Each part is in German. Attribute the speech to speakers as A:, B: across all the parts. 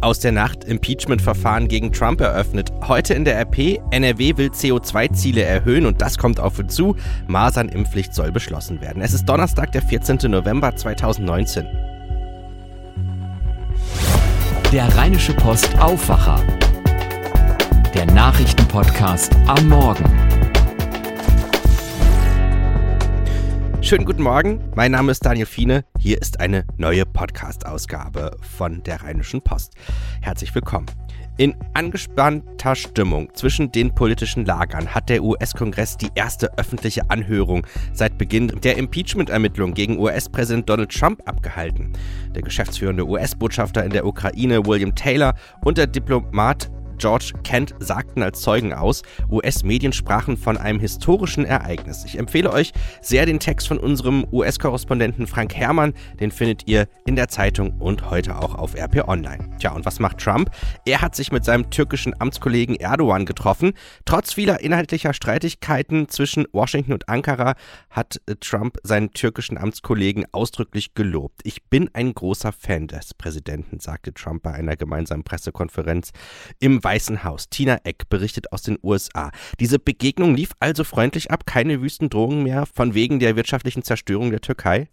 A: Aus der Nacht Impeachment-Verfahren gegen Trump eröffnet. Heute in der RP, NRW will CO2-Ziele erhöhen und das kommt auf uns zu. Masernimpflicht soll beschlossen werden. Es ist Donnerstag, der 14. November 2019.
B: Der Rheinische Post Aufwacher. Der Nachrichtenpodcast am Morgen.
A: Schönen guten Morgen, mein Name ist Daniel Fiene. Hier ist eine neue Podcast-Ausgabe von der Rheinischen Post. Herzlich willkommen. In angespannter Stimmung zwischen den politischen Lagern hat der US-Kongress die erste öffentliche Anhörung seit Beginn der Impeachment-Ermittlungen gegen US-Präsident Donald Trump abgehalten. Der geschäftsführende US-Botschafter in der Ukraine, William Taylor, und der Diplomat George Kent sagten als Zeugen aus. US-Medien sprachen von einem historischen Ereignis. Ich empfehle euch sehr den Text von unserem US-Korrespondenten Frank Herrmann. Den findet ihr in der Zeitung und heute auch auf RP Online. Tja, und was macht Trump? Er hat sich mit seinem türkischen Amtskollegen Erdogan getroffen. Trotz vieler inhaltlicher Streitigkeiten zwischen Washington und Ankara hat Trump seinen türkischen Amtskollegen ausdrücklich gelobt. Ich bin ein großer Fan des Präsidenten, sagte Trump bei einer gemeinsamen Pressekonferenz im Weißen Haus. Tina Eck berichtet aus den USA. Diese Begegnung lief also freundlich ab, keine wüsten Drohungen mehr von wegen der wirtschaftlichen Zerstörung der Türkei?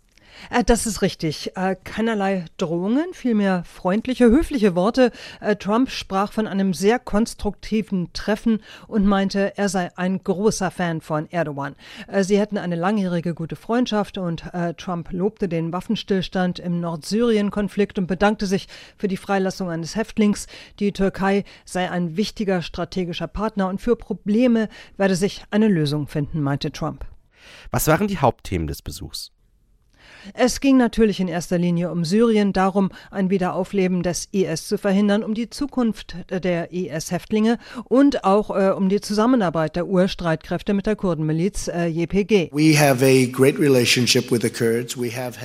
C: Äh, das ist richtig. Äh, keinerlei Drohungen, vielmehr freundliche, höfliche Worte. Äh, Trump sprach von einem sehr konstruktiven Treffen und meinte, er sei ein großer Fan von Erdogan. Sie hätten eine langjährige gute Freundschaft und Trump lobte den Waffenstillstand im Nordsyrien-Konflikt und bedankte sich für die Freilassung eines Häftlings. Die Türkei sei ein wichtiger strategischer Partner und für Probleme werde sich eine Lösung finden, meinte Trump.
A: Was waren die Hauptthemen des Besuchs?
C: Es ging natürlich in erster Linie um Syrien, darum, ein Wiederaufleben des IS zu verhindern, um die Zukunft der IS-Häftlinge und auch äh, um die Zusammenarbeit der Urstreitkräfte mit der Kurdenmiliz äh, JPG.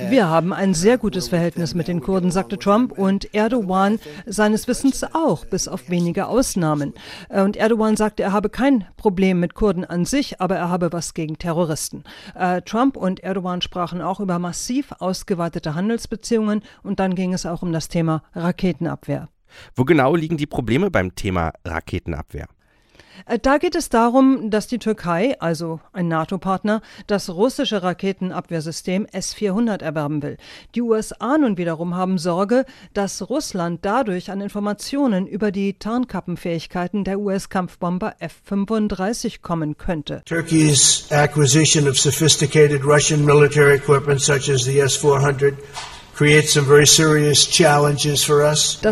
C: Wir haben ein sehr gutes Verhältnis mit den Kurden, sagte Trump, und Erdogan seines Wissens auch, bis auf wenige Ausnahmen. Äh, und Erdogan sagte, er habe kein Problem mit Kurden an sich, aber er habe was gegen Terroristen. Äh, Trump und Erdogan sprachen auch über massiv ausgeweitete Handelsbeziehungen und dann ging es auch um das Thema Raketenabwehr.
A: Wo genau liegen die Probleme beim Thema Raketenabwehr?
C: Äh, da geht es darum, dass die Türkei, also ein NATO-Partner, das russische Raketenabwehrsystem S-400 erwerben will. Die USA nun wiederum haben Sorge, dass Russland dadurch an Informationen über die Tarnkappenfähigkeiten der US-Kampfbomber F-35 kommen könnte. Turkey's acquisition of sophisticated Russian military equipment such as the S-400 das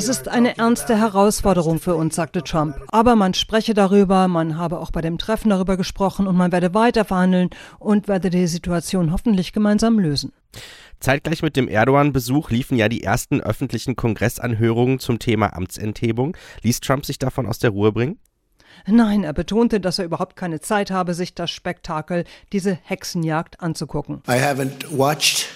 C: ist eine ernste Herausforderung für uns, sagte Trump. Aber man spreche darüber, man habe auch bei dem Treffen darüber gesprochen und man werde weiter verhandeln und werde die Situation hoffentlich gemeinsam lösen.
A: Zeitgleich mit dem Erdogan-Besuch liefen ja die ersten öffentlichen Kongressanhörungen zum Thema Amtsenthebung. Ließ Trump sich davon aus der Ruhe bringen?
C: Nein, er betonte, dass er überhaupt keine Zeit habe, sich das Spektakel, diese Hexenjagd anzugucken. I haven't watched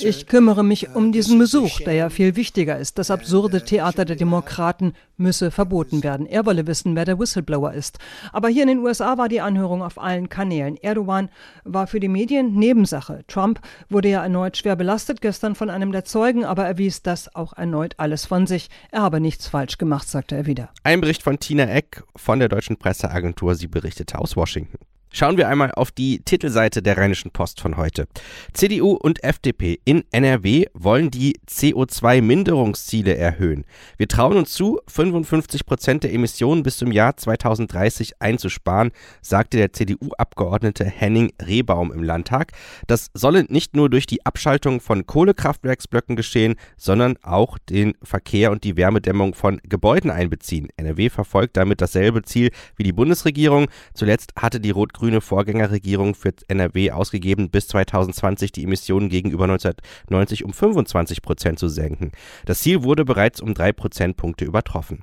C: ich kümmere mich um diesen Besuch, der ja viel wichtiger ist. Das absurde Theater der Demokraten müsse verboten werden. Er wolle wissen, wer der Whistleblower ist. Aber hier in den USA war die Anhörung auf allen Kanälen. Erdogan war für die Medien Nebensache. Trump wurde ja erneut schwer belastet gestern von einem der Zeugen, aber er wies das auch erneut alles von sich. Er habe nichts falsch gemacht, sagte er wieder.
A: Ein Bericht von Tina Eck von der deutschen Presseagentur. Sie berichtete aus Washington. Schauen wir einmal auf die Titelseite der Rheinischen Post von heute. CDU und FDP in NRW wollen die CO2-Minderungsziele erhöhen. Wir trauen uns zu, 55 Prozent der Emissionen bis zum Jahr 2030 einzusparen, sagte der CDU-Abgeordnete Henning Rehbaum im Landtag. Das solle nicht nur durch die Abschaltung von Kohlekraftwerksblöcken geschehen, sondern auch den Verkehr und die Wärmedämmung von Gebäuden einbeziehen. NRW verfolgt damit dasselbe Ziel wie die Bundesregierung. Zuletzt hatte die rot grüne Vorgängerregierung für NRW ausgegeben, bis 2020 die Emissionen gegenüber 1990 um 25 Prozent zu senken. Das Ziel wurde bereits um drei Prozentpunkte übertroffen.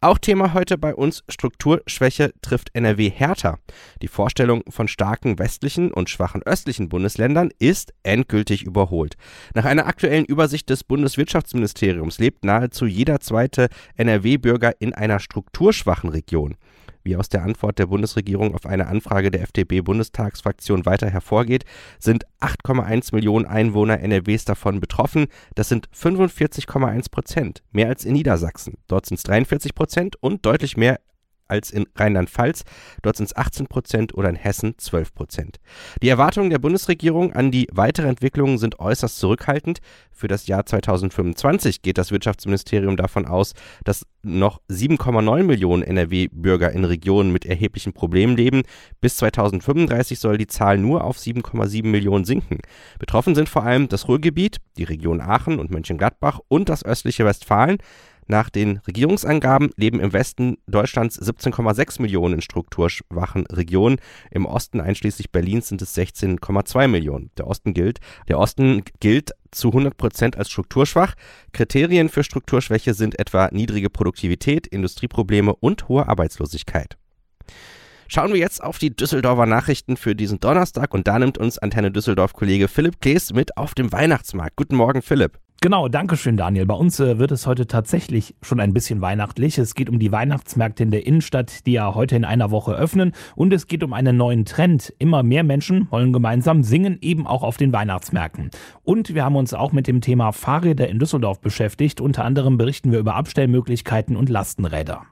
A: Auch Thema heute bei uns Strukturschwäche trifft NRW härter. Die Vorstellung von starken westlichen und schwachen östlichen Bundesländern ist endgültig überholt. Nach einer aktuellen Übersicht des Bundeswirtschaftsministeriums lebt nahezu jeder zweite NRW-Bürger in einer strukturschwachen Region. Wie aus der Antwort der Bundesregierung auf eine Anfrage der FDP-Bundestagsfraktion weiter hervorgeht, sind 8,1 Millionen Einwohner NRWs davon betroffen. Das sind 45,1 Prozent, mehr als in Niedersachsen. Dort sind es 43 Prozent und deutlich mehr als in Rheinland-Pfalz. Dort sind es 18 Prozent oder in Hessen 12 Prozent. Die Erwartungen der Bundesregierung an die weitere Entwicklung sind äußerst zurückhaltend. Für das Jahr 2025 geht das Wirtschaftsministerium davon aus, dass noch 7,9 Millionen NRW-Bürger in Regionen mit erheblichen Problemen leben. Bis 2035 soll die Zahl nur auf 7,7 Millionen sinken. Betroffen sind vor allem das Ruhrgebiet, die Region Aachen und Mönchengladbach und das östliche Westfalen. Nach den Regierungsangaben leben im Westen Deutschlands 17,6 Millionen in strukturschwachen Regionen. Im Osten einschließlich Berlins sind es 16,2 Millionen. Der Osten gilt, der Osten gilt zu 100 Prozent als strukturschwach. Kriterien für Strukturschwäche sind etwa niedrige Produktivität, Industrieprobleme und hohe Arbeitslosigkeit. Schauen wir jetzt auf die Düsseldorfer Nachrichten für diesen Donnerstag und da nimmt uns Antenne Düsseldorf Kollege Philipp Klees mit auf dem Weihnachtsmarkt. Guten Morgen, Philipp.
D: Genau, danke schön, Daniel. Bei uns äh, wird es heute tatsächlich schon ein bisschen weihnachtlich. Es geht um die Weihnachtsmärkte in der Innenstadt, die ja heute in einer Woche öffnen. Und es geht um einen neuen Trend. Immer mehr Menschen wollen gemeinsam singen, eben auch auf den Weihnachtsmärkten. Und wir haben uns auch mit dem Thema Fahrräder in Düsseldorf beschäftigt. Unter anderem berichten wir über Abstellmöglichkeiten und Lastenräder.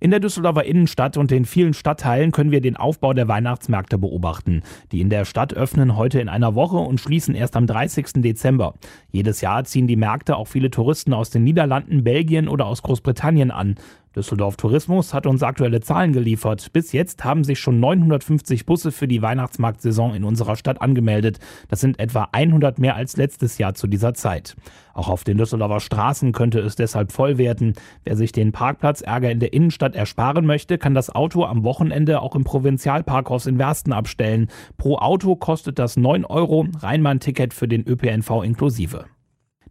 D: In der Düsseldorfer Innenstadt und den vielen Stadtteilen können wir den Aufbau der Weihnachtsmärkte beobachten. Die in der Stadt öffnen heute in einer Woche und schließen erst am 30. Dezember. Jedes Jahr ziehen die Märkte auch viele Touristen aus den Niederlanden, Belgien oder aus Großbritannien an. Düsseldorf Tourismus hat uns aktuelle Zahlen geliefert. Bis jetzt haben sich schon 950 Busse für die Weihnachtsmarktsaison in unserer Stadt angemeldet. Das sind etwa 100 mehr als letztes Jahr zu dieser Zeit. Auch auf den Düsseldorfer Straßen könnte es deshalb voll werden. Wer sich den Parkplatzärger in der Innenstadt ersparen möchte, kann das Auto am Wochenende auch im Provinzialparkhaus in Wersten abstellen. Pro Auto kostet das 9 Euro, Rheinbahn-Ticket für den ÖPNV inklusive.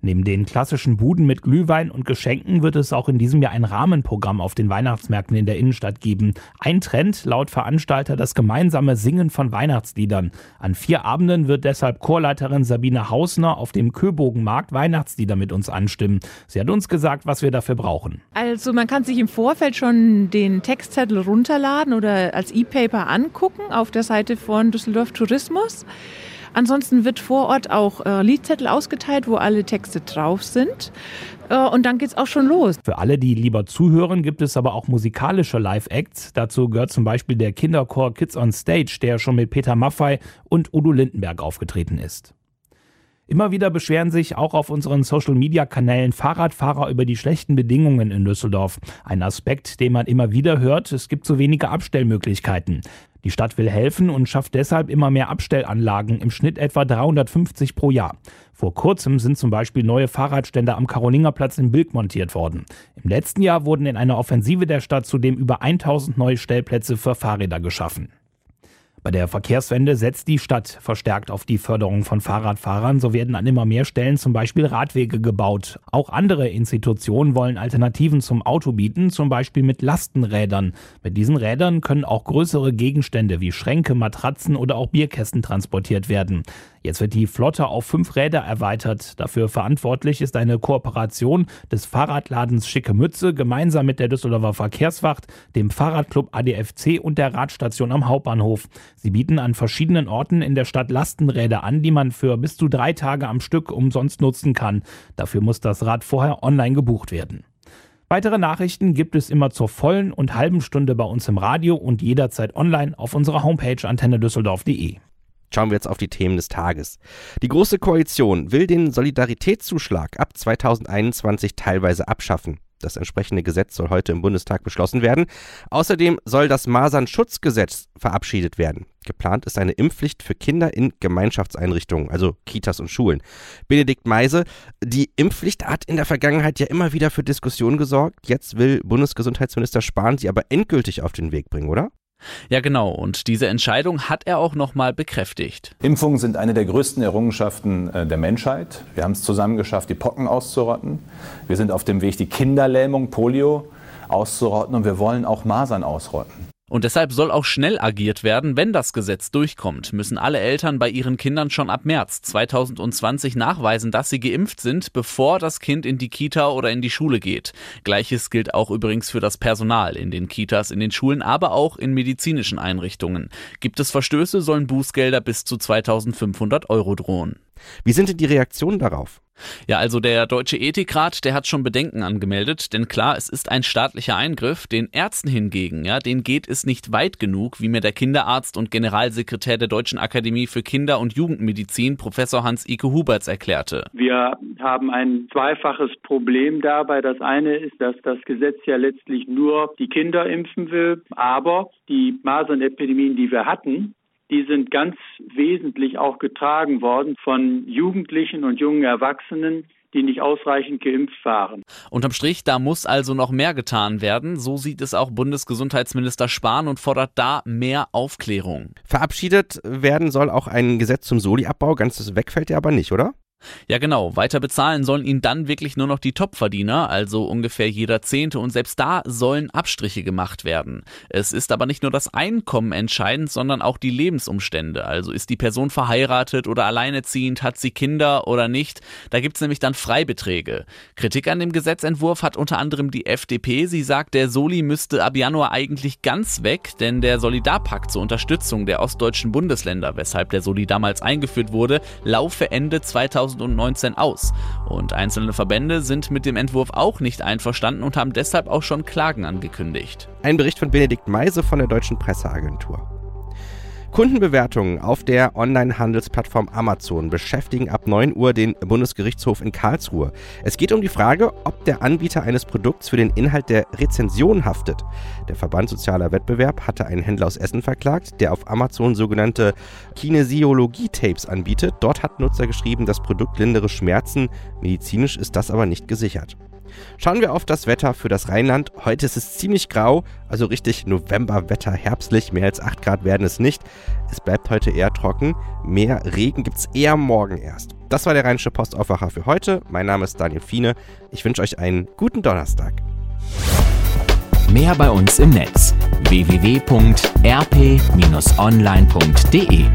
D: Neben den klassischen Buden mit Glühwein und Geschenken wird es auch in diesem Jahr ein Rahmenprogramm auf den Weihnachtsmärkten in der Innenstadt geben. Ein Trend laut Veranstalter das gemeinsame Singen von Weihnachtsliedern. An vier Abenden wird deshalb Chorleiterin Sabine Hausner auf dem Köbogenmarkt Weihnachtslieder mit uns anstimmen. Sie hat uns gesagt, was wir dafür brauchen.
E: Also man kann sich im Vorfeld schon den Textzettel runterladen oder als E-Paper angucken auf der Seite von Düsseldorf Tourismus. Ansonsten wird vor Ort auch äh, Liedzettel ausgeteilt, wo alle Texte drauf sind. Äh, und dann geht's auch schon los.
D: Für alle, die lieber zuhören, gibt es aber auch musikalische Live-Acts. Dazu gehört zum Beispiel der Kinderchor Kids on Stage, der schon mit Peter Maffei und Udo Lindenberg aufgetreten ist. Immer wieder beschweren sich auch auf unseren Social-Media-Kanälen Fahrradfahrer über die schlechten Bedingungen in Düsseldorf. Ein Aspekt, den man immer wieder hört, es gibt zu wenige Abstellmöglichkeiten. Die Stadt will helfen und schafft deshalb immer mehr Abstellanlagen, im Schnitt etwa 350 pro Jahr. Vor kurzem sind zum Beispiel neue Fahrradstände am Karolingerplatz in Bilk montiert worden. Im letzten Jahr wurden in einer Offensive der Stadt zudem über 1000 neue Stellplätze für Fahrräder geschaffen. Bei der Verkehrswende setzt die Stadt verstärkt auf die Förderung von Fahrradfahrern. So werden an immer mehr Stellen zum Beispiel Radwege gebaut. Auch andere Institutionen wollen Alternativen zum Auto bieten, zum Beispiel mit Lastenrädern. Mit diesen Rädern können auch größere Gegenstände wie Schränke, Matratzen oder auch Bierkästen transportiert werden. Jetzt wird die Flotte auf fünf Räder erweitert. Dafür verantwortlich ist eine Kooperation des Fahrradladens Schicke Mütze gemeinsam mit der Düsseldorfer Verkehrswacht, dem Fahrradclub ADFC und der Radstation am Hauptbahnhof. Sie bieten an verschiedenen Orten in der Stadt Lastenräder an, die man für bis zu drei Tage am Stück umsonst nutzen kann. Dafür muss das Rad vorher online gebucht werden. Weitere Nachrichten gibt es immer zur vollen und halben Stunde bei uns im Radio und jederzeit online auf unserer Homepage antennedüsseldorf.de.
A: Schauen wir jetzt auf die Themen des Tages. Die Große Koalition will den Solidaritätszuschlag ab 2021 teilweise abschaffen. Das entsprechende Gesetz soll heute im Bundestag beschlossen werden. Außerdem soll das Masernschutzgesetz verabschiedet werden. Geplant ist eine Impfpflicht für Kinder in Gemeinschaftseinrichtungen, also Kitas und Schulen. Benedikt Meise, die Impfpflicht hat in der Vergangenheit ja immer wieder für Diskussionen gesorgt. Jetzt will Bundesgesundheitsminister Spahn sie aber endgültig auf den Weg bringen, oder?
F: Ja, genau. Und diese Entscheidung hat er auch nochmal bekräftigt.
G: Impfungen sind eine der größten Errungenschaften äh, der Menschheit. Wir haben es zusammen geschafft, die Pocken auszurotten. Wir sind auf dem Weg, die Kinderlähmung, Polio auszurotten und wir wollen auch Masern ausrotten.
F: Und deshalb soll auch schnell agiert werden, wenn das Gesetz durchkommt, müssen alle Eltern bei ihren Kindern schon ab März 2020 nachweisen, dass sie geimpft sind, bevor das Kind in die Kita oder in die Schule geht. Gleiches gilt auch übrigens für das Personal in den Kitas, in den Schulen, aber auch in medizinischen Einrichtungen. Gibt es Verstöße, sollen Bußgelder bis zu 2500 Euro drohen.
A: Wie sind denn die Reaktionen darauf?
F: Ja, also der Deutsche Ethikrat, der hat schon Bedenken angemeldet, denn klar, es ist ein staatlicher Eingriff. Den Ärzten hingegen, ja, denen geht es nicht weit genug, wie mir der Kinderarzt und Generalsekretär der Deutschen Akademie für Kinder- und Jugendmedizin, Professor Hans-Ike Huberts, erklärte.
H: Wir haben ein zweifaches Problem dabei. Das eine ist, dass das Gesetz ja letztlich nur die Kinder impfen will, aber die Masernepidemien, die wir hatten, die sind ganz wesentlich auch getragen worden von Jugendlichen und jungen Erwachsenen, die nicht ausreichend geimpft waren.
F: Unterm Strich, da muss also noch mehr getan werden. So sieht es auch Bundesgesundheitsminister Spahn und fordert da mehr Aufklärung.
A: Verabschiedet werden soll auch ein Gesetz zum Soli-Abbau. Ganzes wegfällt ja aber nicht, oder?
F: Ja, genau. Weiter bezahlen sollen ihn dann wirklich nur noch die Topverdiener, also ungefähr jeder Zehnte. Und selbst da sollen Abstriche gemacht werden. Es ist aber nicht nur das Einkommen entscheidend, sondern auch die Lebensumstände. Also ist die Person verheiratet oder alleineziehend, hat sie Kinder oder nicht. Da gibt's nämlich dann Freibeträge. Kritik an dem Gesetzentwurf hat unter anderem die FDP. Sie sagt, der Soli müsste ab Januar eigentlich ganz weg, denn der Solidarpakt zur Unterstützung der ostdeutschen Bundesländer, weshalb der Soli damals eingeführt wurde, laufe Ende 2020. 2019 aus. Und einzelne Verbände sind mit dem Entwurf auch nicht einverstanden und haben deshalb auch schon Klagen angekündigt.
A: Ein Bericht von Benedikt Meise von der Deutschen Presseagentur. Kundenbewertungen auf der Online-Handelsplattform Amazon beschäftigen ab 9 Uhr den Bundesgerichtshof in Karlsruhe. Es geht um die Frage, ob der Anbieter eines Produkts für den Inhalt der Rezension haftet. Der Verband Sozialer Wettbewerb hatte einen Händler aus Essen verklagt, der auf Amazon sogenannte Kinesiologie-Tapes anbietet. Dort hat Nutzer geschrieben, das Produkt lindere Schmerzen. Medizinisch ist das aber nicht gesichert. Schauen wir auf das Wetter für das Rheinland. Heute ist es ziemlich grau, also richtig Novemberwetter, herbstlich. Mehr als 8 Grad werden es nicht. Es bleibt heute eher trocken. Mehr Regen gibt es eher morgen erst. Das war der Rheinische Postaufwacher für heute. Mein Name ist Daniel Fiene. Ich wünsche euch einen guten Donnerstag.
B: Mehr bei uns im Netz www.rp-online.de